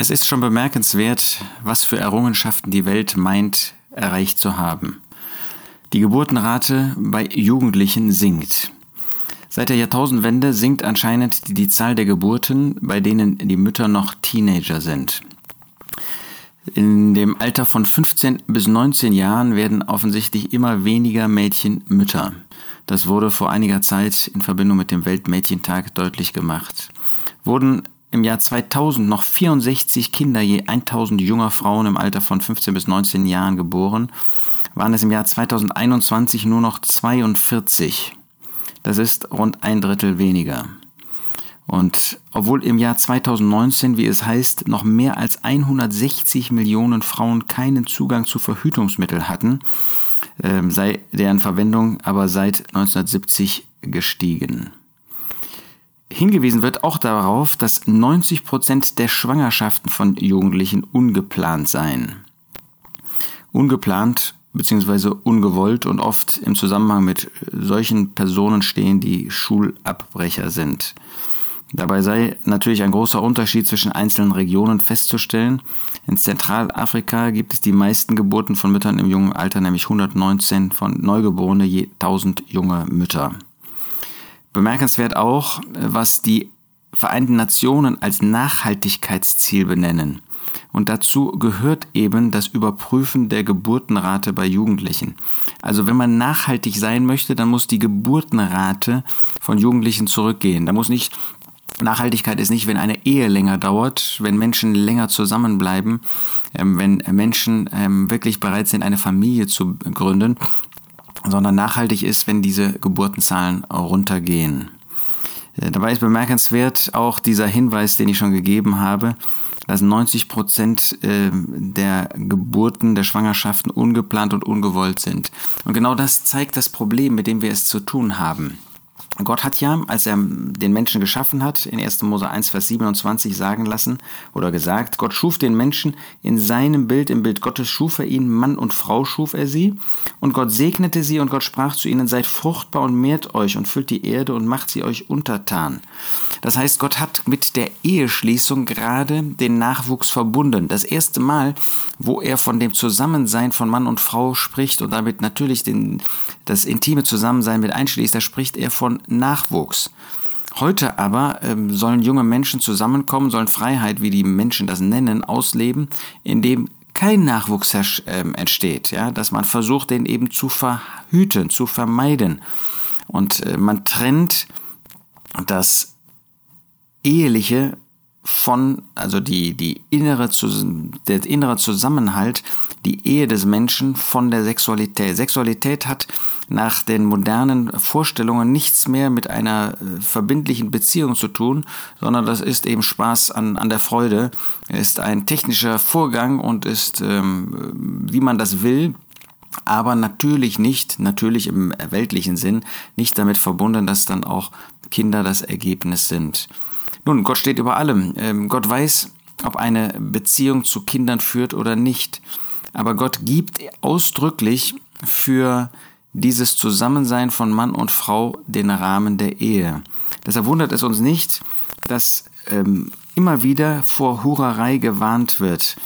Es ist schon bemerkenswert, was für Errungenschaften die Welt meint, erreicht zu haben. Die Geburtenrate bei Jugendlichen sinkt. Seit der Jahrtausendwende sinkt anscheinend die Zahl der Geburten, bei denen die Mütter noch Teenager sind. In dem Alter von 15 bis 19 Jahren werden offensichtlich immer weniger Mädchen Mütter. Das wurde vor einiger Zeit in Verbindung mit dem Weltmädchentag deutlich gemacht. Wurden im Jahr 2000 noch 64 Kinder je 1000 junger Frauen im Alter von 15 bis 19 Jahren geboren, waren es im Jahr 2021 nur noch 42. Das ist rund ein Drittel weniger. Und obwohl im Jahr 2019, wie es heißt, noch mehr als 160 Millionen Frauen keinen Zugang zu Verhütungsmitteln hatten, äh, sei deren Verwendung aber seit 1970 gestiegen. Hingewiesen wird auch darauf, dass 90 Prozent der Schwangerschaften von Jugendlichen ungeplant seien. Ungeplant bzw. ungewollt und oft im Zusammenhang mit solchen Personen stehen, die Schulabbrecher sind. Dabei sei natürlich ein großer Unterschied zwischen einzelnen Regionen festzustellen. In Zentralafrika gibt es die meisten Geburten von Müttern im jungen Alter, nämlich 119 von Neugeborene je 1000 junge Mütter. Bemerkenswert auch, was die Vereinten Nationen als Nachhaltigkeitsziel benennen. Und dazu gehört eben das Überprüfen der Geburtenrate bei Jugendlichen. Also wenn man nachhaltig sein möchte, dann muss die Geburtenrate von Jugendlichen zurückgehen. Da muss nicht Nachhaltigkeit ist nicht, wenn eine Ehe länger dauert, wenn Menschen länger zusammenbleiben, ähm, wenn Menschen ähm, wirklich bereit sind, eine Familie zu gründen, sondern nachhaltig ist, wenn diese Geburtenzahlen runtergehen. Äh, dabei ist bemerkenswert auch dieser Hinweis, den ich schon gegeben habe, dass 90 Prozent äh, der Geburten, der Schwangerschaften ungeplant und ungewollt sind. Und genau das zeigt das Problem, mit dem wir es zu tun haben. Gott hat ja, als er den Menschen geschaffen hat, in 1. Mose 1, Vers 27 sagen lassen oder gesagt, Gott schuf den Menschen in seinem Bild, im Bild Gottes schuf er ihn, Mann und Frau schuf er sie. Und Gott segnete sie und Gott sprach zu ihnen, seid fruchtbar und mehrt euch und füllt die Erde und macht sie euch untertan. Das heißt, Gott hat mit der Eheschließung gerade den Nachwuchs verbunden. Das erste Mal, wo er von dem Zusammensein von Mann und Frau spricht und damit natürlich den, das intime Zusammensein mit einschließt, da spricht er von Nachwuchs. Heute aber ähm, sollen junge Menschen zusammenkommen, sollen Freiheit, wie die Menschen das nennen, ausleben, indem kein Nachwuchs äh, entsteht, ja, dass man versucht, den eben zu verhüten, zu vermeiden. Und äh, man trennt das Eheliche von, also die, die innere, der innere Zusammenhalt, die Ehe des Menschen von der Sexualität. Sexualität hat nach den modernen Vorstellungen nichts mehr mit einer äh, verbindlichen Beziehung zu tun, sondern das ist eben Spaß an, an der Freude, ist ein technischer Vorgang und ist, ähm, wie man das will, aber natürlich nicht, natürlich im weltlichen Sinn, nicht damit verbunden, dass dann auch Kinder das Ergebnis sind. Nun, Gott steht über allem. Ähm, Gott weiß, ob eine Beziehung zu Kindern führt oder nicht. Aber Gott gibt ausdrücklich für dieses Zusammensein von Mann und Frau den Rahmen der Ehe. Deshalb wundert es uns nicht, dass ähm, immer wieder vor Hurerei gewarnt wird.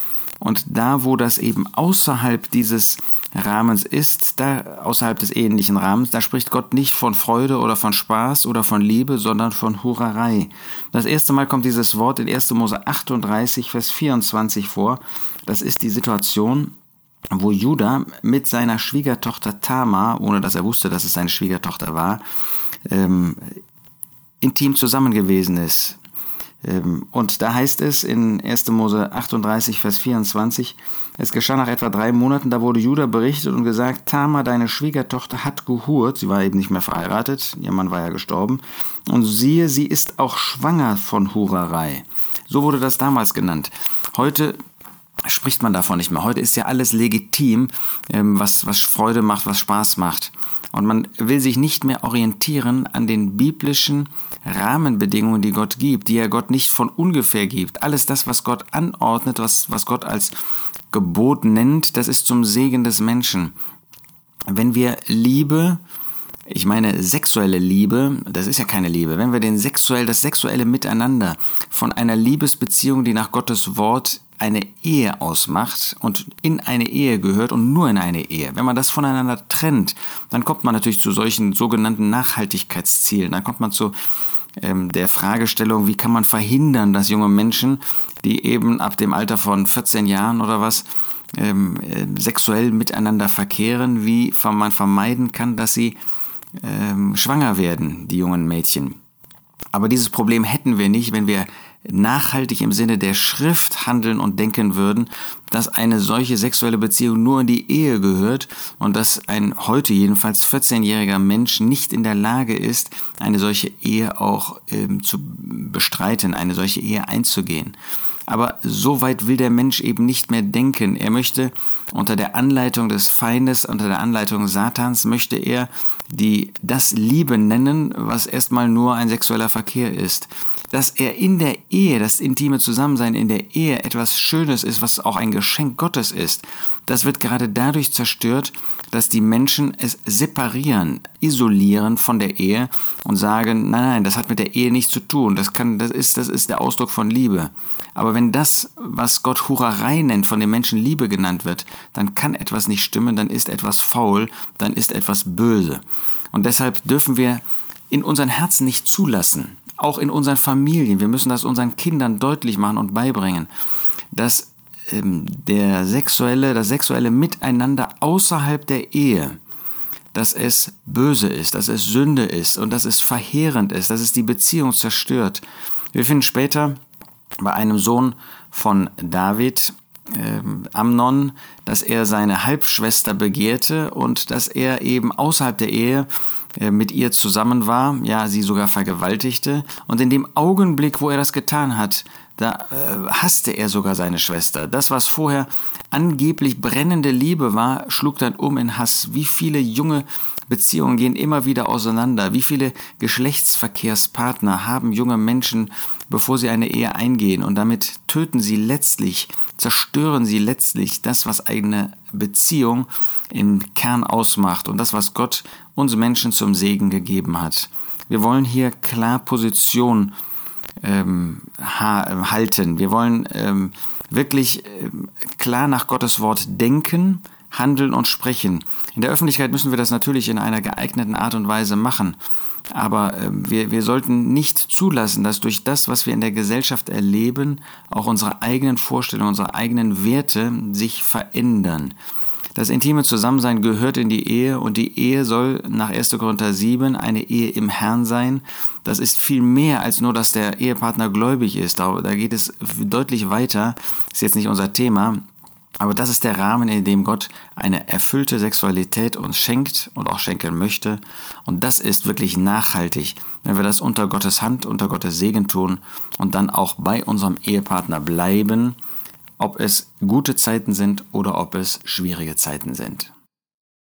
Und da, wo das eben außerhalb dieses Rahmens ist, da außerhalb des ähnlichen Rahmens, da spricht Gott nicht von Freude oder von Spaß oder von Liebe, sondern von Hurerei. Das erste Mal kommt dieses Wort in 1. Mose 38, Vers 24 vor. Das ist die Situation, wo Judah mit seiner Schwiegertochter Tamar, ohne dass er wusste, dass es seine Schwiegertochter war, ähm, intim zusammen gewesen ist. Ähm, und da heißt es in 1. Mose 38, Vers 24, es geschah nach etwa drei Monaten, da wurde Judah berichtet und gesagt, Tama, deine Schwiegertochter, hat gehurt, sie war eben nicht mehr verheiratet, ihr Mann war ja gestorben, und siehe, sie ist auch schwanger von Hurerei. So wurde das damals genannt. Heute spricht man davon nicht mehr. Heute ist ja alles legitim, ähm, was, was Freude macht, was Spaß macht. Und man will sich nicht mehr orientieren an den biblischen Rahmenbedingungen, die Gott gibt, die er Gott nicht von ungefähr gibt. Alles das, was Gott anordnet, was, was Gott als Gebot nennt, das ist zum Segen des Menschen. Wenn wir Liebe Ich meine, sexuelle Liebe, das ist ja keine Liebe. Wenn wir den sexuell, das sexuelle Miteinander von einer Liebesbeziehung, die nach Gottes Wort eine Ehe ausmacht und in eine Ehe gehört und nur in eine Ehe. Wenn man das voneinander trennt, dann kommt man natürlich zu solchen sogenannten Nachhaltigkeitszielen. Dann kommt man zu ähm, der Fragestellung, wie kann man verhindern, dass junge Menschen, die eben ab dem Alter von 14 Jahren oder was ähm, äh, sexuell miteinander verkehren, wie man vermeiden kann, dass sie ähm, schwanger werden, die jungen Mädchen. Aber dieses Problem hätten wir nicht, wenn wir nachhaltig im Sinne der Schrift handeln und denken würden, dass eine solche sexuelle Beziehung nur in die Ehe gehört und dass ein heute jedenfalls 14-jähriger Mensch nicht in der Lage ist, eine solche Ehe auch ähm, zu bestreiten, eine solche Ehe einzugehen. Aber so weit will der Mensch eben nicht mehr denken. Er möchte unter der Anleitung des Feindes, unter der Anleitung Satans, möchte er die das Liebe nennen, was erstmal nur ein sexueller Verkehr ist dass er in der Ehe, das intime Zusammensein in der Ehe etwas Schönes ist, was auch ein Geschenk Gottes ist, das wird gerade dadurch zerstört, dass die Menschen es separieren, isolieren von der Ehe und sagen, nein, nein, das hat mit der Ehe nichts zu tun, das, kann, das, ist, das ist der Ausdruck von Liebe. Aber wenn das, was Gott Hurerei nennt, von den Menschen Liebe genannt wird, dann kann etwas nicht stimmen, dann ist etwas faul, dann ist etwas böse. Und deshalb dürfen wir in unseren Herzen nicht zulassen, auch in unseren Familien. Wir müssen das unseren Kindern deutlich machen und beibringen, dass ähm, der sexuelle, das sexuelle Miteinander außerhalb der Ehe, dass es böse ist, dass es Sünde ist und dass es verheerend ist, dass es die Beziehung zerstört. Wir finden später bei einem Sohn von David, äh, Amnon, dass er seine Halbschwester begehrte und dass er eben außerhalb der Ehe äh, mit ihr zusammen war, ja, sie sogar vergewaltigte. Und in dem Augenblick, wo er das getan hat, da äh, hasste er sogar seine Schwester. Das, was vorher angeblich brennende Liebe war, schlug dann um in Hass. Wie viele junge Beziehungen gehen immer wieder auseinander? Wie viele Geschlechtsverkehrspartner haben junge Menschen, bevor sie eine Ehe eingehen? Und damit töten sie letztlich, zerstören sie letztlich das, was eine Beziehung im Kern ausmacht und das, was Gott uns Menschen zum Segen gegeben hat. Wir wollen hier klar Position ähm, ha halten. Wir wollen ähm, wirklich ähm, klar nach Gottes Wort denken, handeln und sprechen. In der Öffentlichkeit müssen wir das natürlich in einer geeigneten Art und Weise machen. Aber äh, wir, wir sollten nicht zulassen, dass durch das, was wir in der Gesellschaft erleben, auch unsere eigenen Vorstellungen, unsere eigenen Werte sich verändern. Das intime Zusammensein gehört in die Ehe und die Ehe soll nach 1. Korinther 7 eine Ehe im Herrn sein. Das ist viel mehr als nur, dass der Ehepartner gläubig ist. Da, da geht es deutlich weiter. Ist jetzt nicht unser Thema. Aber das ist der Rahmen, in dem Gott eine erfüllte Sexualität uns schenkt und auch schenken möchte. Und das ist wirklich nachhaltig, wenn wir das unter Gottes Hand, unter Gottes Segen tun und dann auch bei unserem Ehepartner bleiben ob es gute Zeiten sind oder ob es schwierige Zeiten sind.